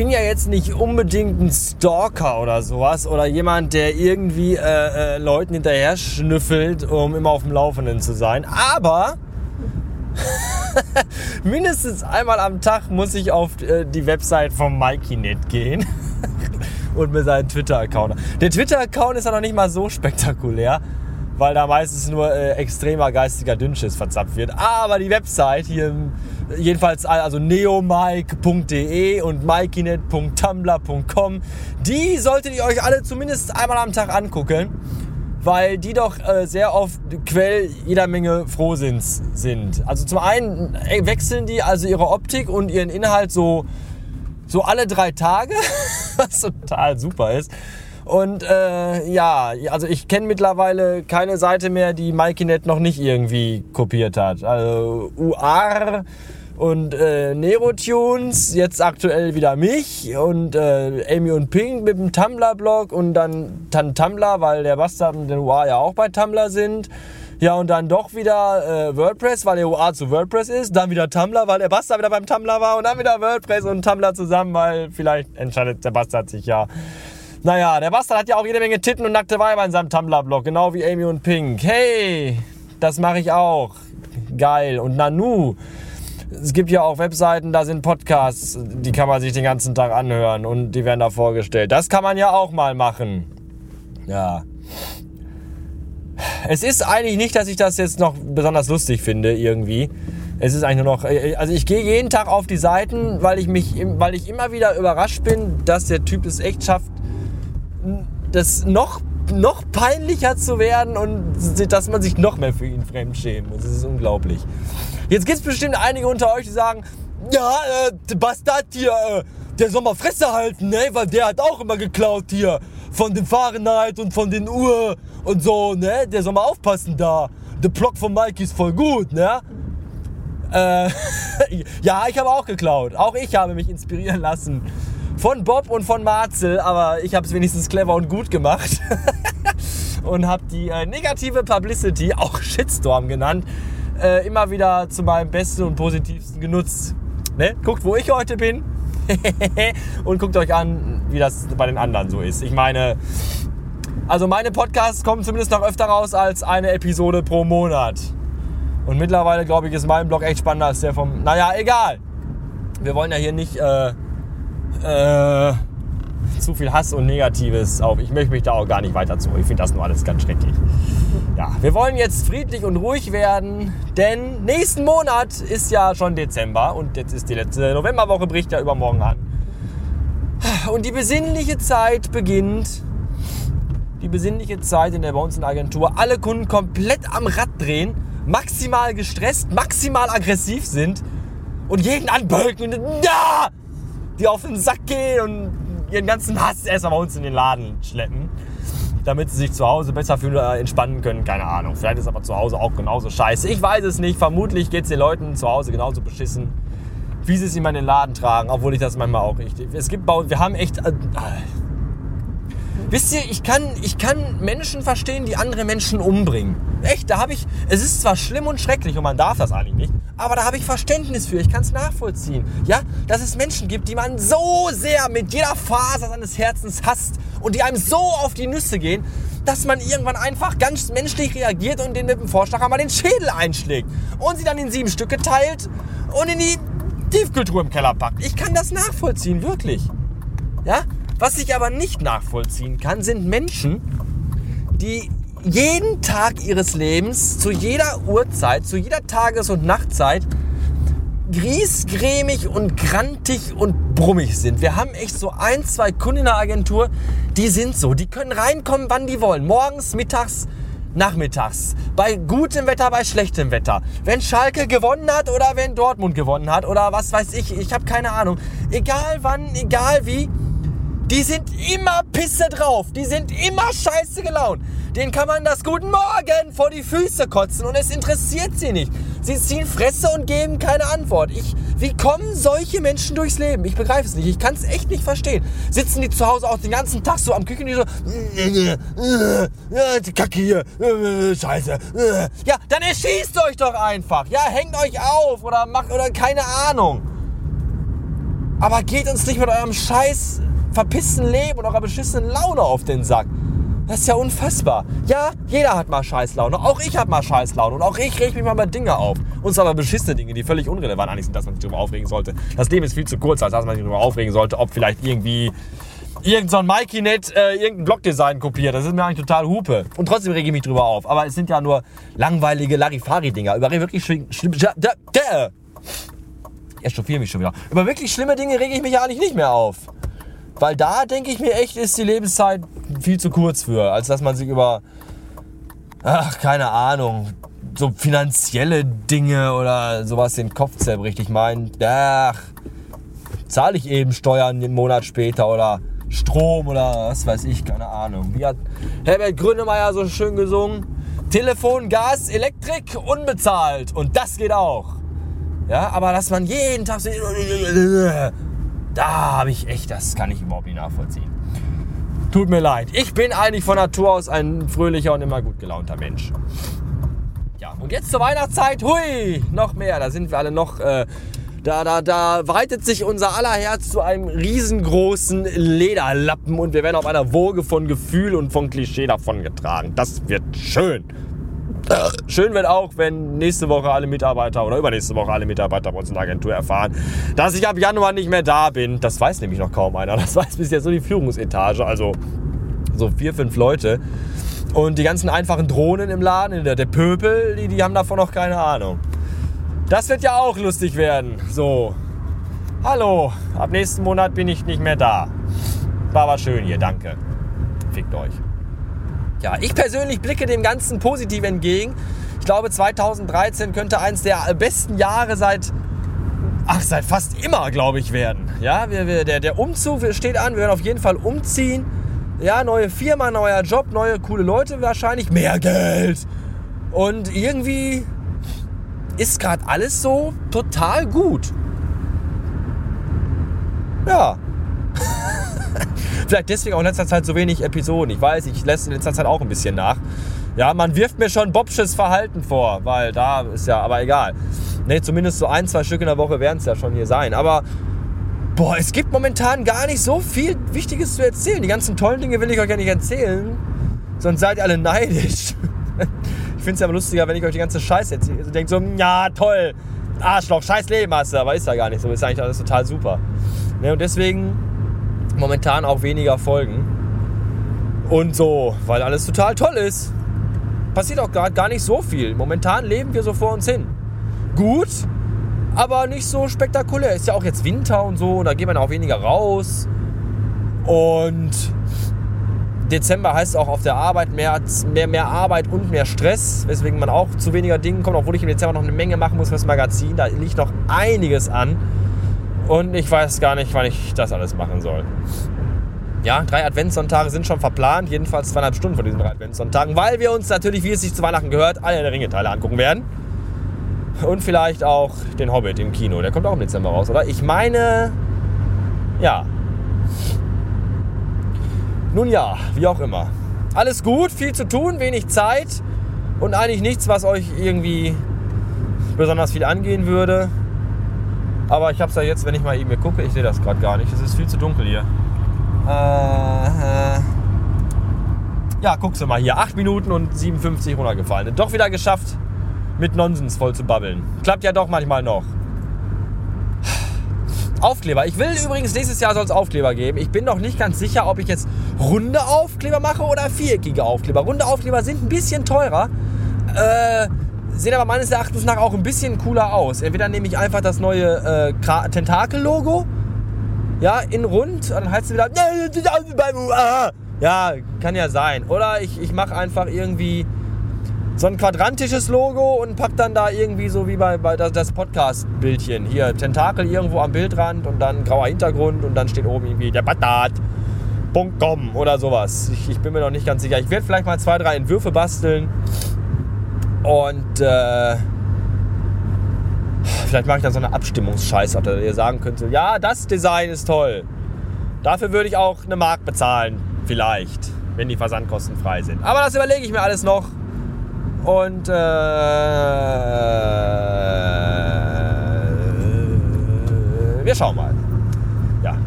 bin ja jetzt nicht unbedingt ein Stalker oder sowas oder jemand, der irgendwie äh, äh, Leuten hinterher schnüffelt, um immer auf dem Laufenden zu sein. Aber mindestens einmal am Tag muss ich auf äh, die Website von MikeyNet gehen und mir seinen Twitter-Account. Der Twitter-Account ist ja noch nicht mal so spektakulär weil da meistens nur äh, extremer geistiger Dünnschiss verzapft wird. Aber die Website hier, jedenfalls also neomike.de und mikeynet.tumblr.com, die solltet ihr euch alle zumindest einmal am Tag angucken, weil die doch äh, sehr oft Quell jeder Menge Frohsinns sind. Also zum einen äh, wechseln die also ihre Optik und ihren Inhalt so, so alle drei Tage, was total super ist. Und äh, ja, also ich kenne mittlerweile keine Seite mehr, die MikeyNet noch nicht irgendwie kopiert hat. Also UR und äh, Nerotunes, jetzt aktuell wieder mich und äh, Amy und Pink mit dem Tumblr-Blog und dann, dann Tumblr, weil der Bastard und der UA ja auch bei Tumblr sind. Ja, und dann doch wieder äh, WordPress, weil der UA zu WordPress ist. Dann wieder Tumblr, weil der Bastard wieder beim Tumblr war. Und dann wieder WordPress und Tumblr zusammen, weil vielleicht entscheidet der Bastard sich ja naja, der Bastard hat ja auch jede Menge Titten und nackte Weiber in seinem Tumblr-Blog, genau wie Amy und Pink. Hey, das mache ich auch. Geil. Und Nanu. Es gibt ja auch Webseiten, da sind Podcasts, die kann man sich den ganzen Tag anhören und die werden da vorgestellt. Das kann man ja auch mal machen. Ja. Es ist eigentlich nicht, dass ich das jetzt noch besonders lustig finde, irgendwie. Es ist eigentlich nur noch, also ich gehe jeden Tag auf die Seiten, weil ich mich, weil ich immer wieder überrascht bin, dass der Typ es echt schafft, das noch, noch peinlicher zu werden und dass man sich noch mehr für ihn fremdschämt. Das ist unglaublich. Jetzt gibt es bestimmt einige unter euch, die sagen, ja, äh, Bastard hier, äh, der soll mal Fresse halten, ne? Weil der hat auch immer geklaut hier. Von dem Fahrenheit und von den Uhr und so, ne? Der soll mal aufpassen da. Der Block von Mikey ist voll gut, ne? Äh, ja, ich habe auch geklaut. Auch ich habe mich inspirieren lassen von Bob und von Marzel, aber ich habe es wenigstens clever und gut gemacht. und habe die äh, negative Publicity, auch Shitstorm genannt, äh, immer wieder zu meinem besten und positivsten genutzt. Ne? Guckt, wo ich heute bin und guckt euch an, wie das bei den anderen so ist. Ich meine, also meine Podcasts kommen zumindest noch öfter raus als eine Episode pro Monat. Und mittlerweile, glaube ich, ist mein Blog echt spannender als der vom... Naja, egal. Wir wollen ja hier nicht... Äh, äh, zu viel Hass und Negatives auf. Ich möchte mich da auch gar nicht weiter zu. Ich finde das nur alles ganz schrecklich. Ja, wir wollen jetzt friedlich und ruhig werden, denn nächsten Monat ist ja schon Dezember und jetzt ist die letzte Novemberwoche, bricht ja übermorgen an. Und die besinnliche Zeit beginnt. Die besinnliche Zeit, in der bei uns in der Agentur alle Kunden komplett am Rad drehen, maximal gestresst, maximal aggressiv sind und jeden anbölken und ja, die auf den Sack gehen und ihren ganzen Hass erstmal bei uns in den Laden schleppen, damit sie sich zu Hause besser fühlen oder entspannen können. Keine Ahnung. Vielleicht ist aber zu Hause auch genauso scheiße. Ich weiß es nicht. Vermutlich geht es den Leuten zu Hause genauso beschissen, wie sie es immer in den Laden tragen, obwohl ich das manchmal auch richtig. Es gibt bei uns, wir haben echt. Äh, Wisst ihr, ich kann, ich kann Menschen verstehen, die andere Menschen umbringen. Echt, da habe ich. Es ist zwar schlimm und schrecklich und man darf das eigentlich nicht, aber da habe ich Verständnis für. Ich kann es nachvollziehen. Ja, dass es Menschen gibt, die man so sehr mit jeder Faser seines Herzens hasst und die einem so auf die Nüsse gehen, dass man irgendwann einfach ganz menschlich reagiert und den mit dem Vorschlag einmal den Schädel einschlägt und sie dann in sieben Stücke teilt und in die Tiefkultur im Keller packt. Ich kann das nachvollziehen, wirklich. Ja, was ich aber nicht nachvollziehen kann, sind Menschen, die jeden Tag ihres Lebens, zu jeder Uhrzeit, zu jeder Tages- und Nachtzeit griesgrämig und grantig und brummig sind. Wir haben echt so ein, zwei Kunden in der Agentur, die sind so. Die können reinkommen, wann die wollen. Morgens, mittags, nachmittags. Bei gutem Wetter, bei schlechtem Wetter. Wenn Schalke gewonnen hat oder wenn Dortmund gewonnen hat oder was weiß ich. Ich habe keine Ahnung. Egal wann, egal wie die sind immer pisse drauf. Die sind immer scheiße gelaunt. Den kann man das Guten Morgen vor die Füße kotzen und es interessiert sie nicht. Sie ziehen Fresse und geben keine Antwort. Ich, wie kommen solche Menschen durchs Leben? Ich begreife es nicht. Ich kann es echt nicht verstehen. Sitzen die zu Hause auch den ganzen Tag so am Küchen und so, die Kacke hier, scheiße. Ja, dann erschießt euch doch einfach. Ja, hängt euch auf oder macht oder keine Ahnung. Aber geht uns nicht mit eurem scheiß verpissten Leben und eurer beschissenen Laune auf den Sack. Das ist ja unfassbar. Ja, jeder hat mal Scheißlaune. Auch ich habe mal Scheißlaune. Und auch ich reg mich mal bei Dinge auf. Und zwar bei beschissene Dinge, die völlig unrelevant eigentlich sind, dass man sich darüber aufregen sollte. Das Leben ist viel zu kurz, als dass man sich darüber aufregen sollte, ob vielleicht irgendwie irgend so ein Mikey-Net äh, irgendein Blogdesign kopiert. Das ist mir eigentlich total Hupe. Und trotzdem rege ich mich drüber auf. Aber es sind ja nur langweilige Larifari-Dinger. Über wirklich schlimm... Ich chauffiere mich schon wieder. Über wirklich schlimme Dinge rege ich mich ja eigentlich nicht mehr auf. Weil da denke ich mir echt, ist die Lebenszeit viel zu kurz für, als dass man sich über, ach, keine Ahnung, so finanzielle Dinge oder sowas den Kopf zerbricht. Ich meine, ach, zahle ich eben Steuern einen Monat später oder Strom oder was weiß ich, keine Ahnung. Wie hat Herbert Grönemeyer so schön gesungen? Telefon, Gas, Elektrik, unbezahlt. Und das geht auch. Ja, aber dass man jeden Tag so da habe ich echt, das kann ich überhaupt nicht nachvollziehen. Tut mir leid. Ich bin eigentlich von Natur aus ein fröhlicher und immer gut gelaunter Mensch. Ja, und jetzt zur Weihnachtszeit, hui, noch mehr. Da sind wir alle noch, äh, da, da, da weitet sich unser aller Herz zu einem riesengroßen Lederlappen und wir werden auf einer Woge von Gefühl und von Klischee davongetragen. Das wird schön. Schön wird auch, wenn nächste Woche alle Mitarbeiter oder übernächste Woche alle Mitarbeiter bei uns in der Agentur erfahren, dass ich ab Januar nicht mehr da bin. Das weiß nämlich noch kaum einer. Das weiß bis jetzt so die Führungsetage, also so vier, fünf Leute. Und die ganzen einfachen Drohnen im Laden, der, der Pöbel, die, die haben davon noch keine Ahnung. Das wird ja auch lustig werden. So, hallo, ab nächsten Monat bin ich nicht mehr da. War aber schön hier, danke. Fickt euch. Ja, ich persönlich blicke dem Ganzen positiv entgegen. Ich glaube, 2013 könnte eins der besten Jahre seit, ach, seit fast immer, glaube ich, werden. Ja, wir, wir, der, der Umzug steht an. Wir werden auf jeden Fall umziehen. Ja, neue Firma, neuer Job, neue coole Leute wahrscheinlich, mehr Geld. Und irgendwie ist gerade alles so total gut. Ja, Vielleicht deswegen auch in letzter Zeit so wenig Episoden. Ich weiß, ich lässt in letzter Zeit auch ein bisschen nach. Ja, man wirft mir schon Bobsches Verhalten vor, weil da ist ja, aber egal. Ne, zumindest so ein, zwei Stück in der Woche werden es ja schon hier sein. Aber boah, es gibt momentan gar nicht so viel Wichtiges zu erzählen. Die ganzen tollen Dinge will ich euch ja nicht erzählen. Sonst seid ihr alle neidisch. Ich finde es ja aber lustiger, wenn ich euch die ganze Scheiße erzähle. Also denkt so, ja, toll, Arschloch, scheiß Leben hast du. Aber ist ja gar nicht so. Ist eigentlich alles total super. Ne, und deswegen momentan auch weniger Folgen. Und so, weil alles total toll ist. Passiert auch gerade gar nicht so viel. Momentan leben wir so vor uns hin. Gut, aber nicht so spektakulär. Ist ja auch jetzt Winter und so, und da geht man auch weniger raus. Und Dezember heißt auch auf der Arbeit mehr, mehr, mehr Arbeit und mehr Stress, weswegen man auch zu weniger Dingen kommt, obwohl ich im Dezember noch eine Menge machen muss fürs Magazin. Da liegt noch einiges an. Und ich weiß gar nicht, wann ich das alles machen soll. Ja, drei Adventssonntage sind schon verplant, jedenfalls zweieinhalb Stunden von diesen drei Adventssonntagen, weil wir uns natürlich, wie es sich zu Weihnachten gehört, alle der Ringe-Teile angucken werden. Und vielleicht auch den Hobbit im Kino. Der kommt auch im Dezember raus, oder? Ich meine, ja. Nun ja, wie auch immer. Alles gut, viel zu tun, wenig Zeit und eigentlich nichts, was euch irgendwie besonders viel angehen würde. Aber ich habe es ja jetzt, wenn ich mal eben hier gucke, ich sehe das gerade gar nicht. Es ist viel zu dunkel hier. Äh, ja, guckst du mal hier. 8 Minuten und 57 runtergefallen. Doch wieder geschafft, mit Nonsens voll zu babbeln. Klappt ja doch manchmal noch. Aufkleber. Ich will übrigens, nächstes Jahr soll es Aufkleber geben. Ich bin noch nicht ganz sicher, ob ich jetzt runde Aufkleber mache oder viereckige Aufkleber. Runde Aufkleber sind ein bisschen teurer. Äh, sehen aber meines Erachtens nach auch ein bisschen cooler aus. Entweder nehme ich einfach das neue äh, Tentakel-Logo, ja, in rund, und dann heißt es wieder, ja, kann ja sein. Oder ich, ich mache einfach irgendwie so ein quadrantisches Logo und pack dann da irgendwie so wie bei, bei das Podcast-Bildchen. Hier, Tentakel irgendwo am Bildrand und dann grauer Hintergrund und dann steht oben irgendwie der Batat.com oder sowas. Ich, ich bin mir noch nicht ganz sicher. Ich werde vielleicht mal zwei, drei Entwürfe basteln und äh, vielleicht mache ich dann so eine Abstimmungsscheiße, dass ihr sagen könnt, ja, das Design ist toll. Dafür würde ich auch eine Mark bezahlen, vielleicht, wenn die Versandkosten frei sind. Aber das überlege ich mir alles noch. Und äh, wir schauen mal.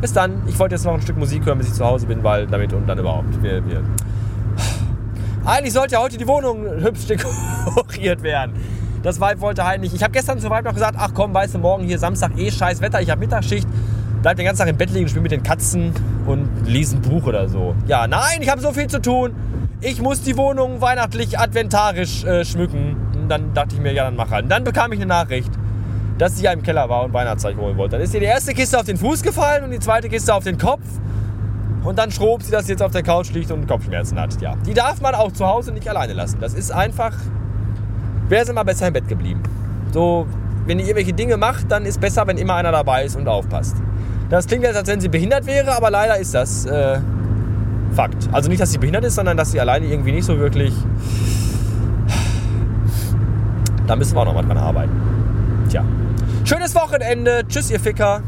Bis dann. Ich wollte jetzt noch ein Stück Musik hören, bis ich zu Hause bin, weil damit und dann überhaupt. Wir, wir eigentlich sollte ja heute die Wohnung hübsch dekoriert werden. Das Vibe wollte halt nicht. Ich habe gestern zu Vibe noch gesagt, ach komm, weißt du, morgen hier Samstag eh scheiß Wetter, ich habe Mittagsschicht. Bleib den ganzen Tag im Bett liegen, spiele mit den Katzen und lese ein Buch oder so. Ja, nein, ich habe so viel zu tun. Ich muss die Wohnung weihnachtlich adventarisch äh, schmücken. Und dann dachte ich mir, ja, dann mach halt. Und dann bekam ich eine Nachricht, dass sie ja im Keller war und Weihnachtszeichen holen wollte. Dann ist ihr die erste Kiste auf den Fuß gefallen und die zweite Kiste auf den Kopf. Und dann schrob sie, dass sie jetzt auf der Couch liegt und Kopfschmerzen hat. Ja, die darf man auch zu Hause nicht alleine lassen. Das ist einfach, wäre sie mal besser im Bett geblieben. So, wenn ihr irgendwelche Dinge macht, dann ist besser, wenn immer einer dabei ist und aufpasst. Das klingt jetzt, als wenn sie behindert wäre, aber leider ist das äh, Fakt. Also nicht, dass sie behindert ist, sondern dass sie alleine irgendwie nicht so wirklich. Da müssen wir auch noch mal dran arbeiten. Tja. Schönes Wochenende. Tschüss, ihr Ficker.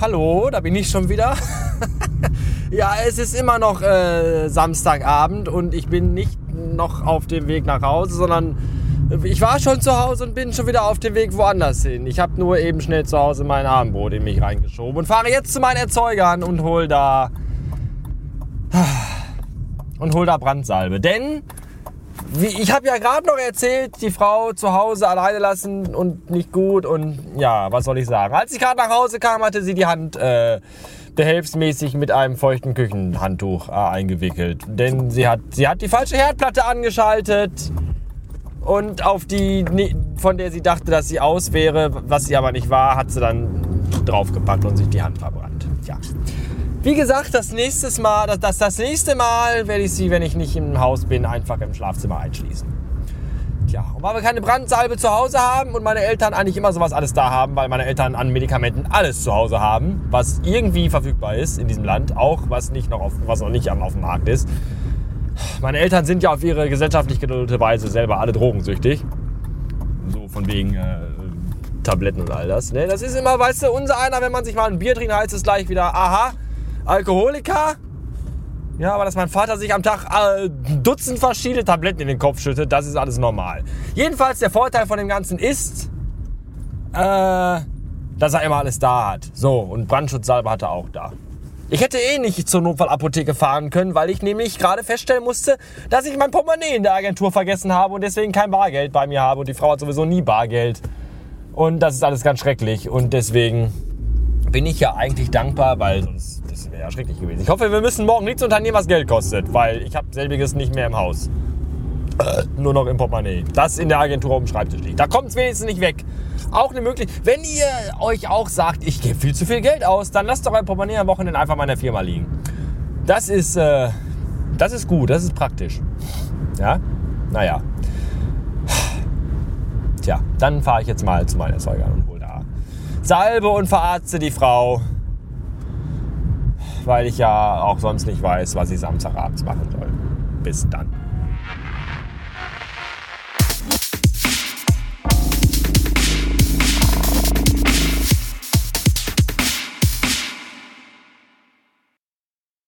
Hallo, da bin ich schon wieder. ja, es ist immer noch äh, Samstagabend und ich bin nicht noch auf dem Weg nach Hause, sondern ich war schon zu Hause und bin schon wieder auf dem Weg woanders hin. Ich habe nur eben schnell zu Hause mein Abendbrot in mich reingeschoben und fahre jetzt zu meinen Erzeugern und hol da und hol da Brandsalbe. Denn wie, ich habe ja gerade noch erzählt, die Frau zu Hause alleine lassen und nicht gut und ja, was soll ich sagen? Als ich gerade nach Hause kam, hatte sie die Hand äh, behelfsmäßig mit einem feuchten Küchenhandtuch äh, eingewickelt, denn sie hat sie hat die falsche Herdplatte angeschaltet und auf die, von der sie dachte, dass sie aus wäre, was sie aber nicht war, hat sie dann draufgepackt und sich die Hand verbrannt. Ja. Wie gesagt, das nächste Mal, das, das, das nächste Mal werde ich sie, wenn ich nicht im Haus bin, einfach im Schlafzimmer einschließen. Tja, und weil wir keine Brandsalbe zu Hause haben und meine Eltern eigentlich immer sowas alles da haben, weil meine Eltern an Medikamenten alles zu Hause haben, was irgendwie verfügbar ist in diesem Land, auch was, nicht noch auf, was noch nicht auf dem Markt ist, meine Eltern sind ja auf ihre gesellschaftlich geduldete Weise selber alle drogensüchtig. So von wegen äh, Tabletten und all das. Ne? Das ist immer, weißt du, unser einer, wenn man sich mal ein Bier trinkt, heißt es gleich wieder, aha, Alkoholiker. Ja, aber dass mein Vater sich am Tag äh, Dutzend verschiedene Tabletten in den Kopf schüttet, das ist alles normal. Jedenfalls der Vorteil von dem Ganzen ist, äh, dass er immer alles da hat. So, und Brandschutzsalbe hat er auch da. Ich hätte eh nicht zur Notfallapotheke fahren können, weil ich nämlich gerade feststellen musste, dass ich mein Portemonnaie in der Agentur vergessen habe und deswegen kein Bargeld bei mir habe. Und die Frau hat sowieso nie Bargeld. Und das ist alles ganz schrecklich. Und deswegen bin ich ja eigentlich dankbar, weil sonst das wäre ja schrecklich gewesen. Ich hoffe, wir müssen morgen nichts unternehmen, was Geld kostet, weil ich habe selbiges nicht mehr im Haus. Äh, nur noch im Portemonnaie. Das in der Agentur auf dem Schreibtisch liegt. Da kommt es wenigstens nicht weg auch eine Möglichkeit. Wenn ihr euch auch sagt, ich gebe viel zu viel Geld aus, dann lasst doch ein Portemonnaie am Wochenende einfach mal in der Firma liegen. Das ist, äh, das ist gut, das ist praktisch. Ja, naja. Tja, dann fahre ich jetzt mal zu hole da Salbe und verarzte die Frau. Weil ich ja auch sonst nicht weiß, was ich Samstagabends machen soll. Bis dann.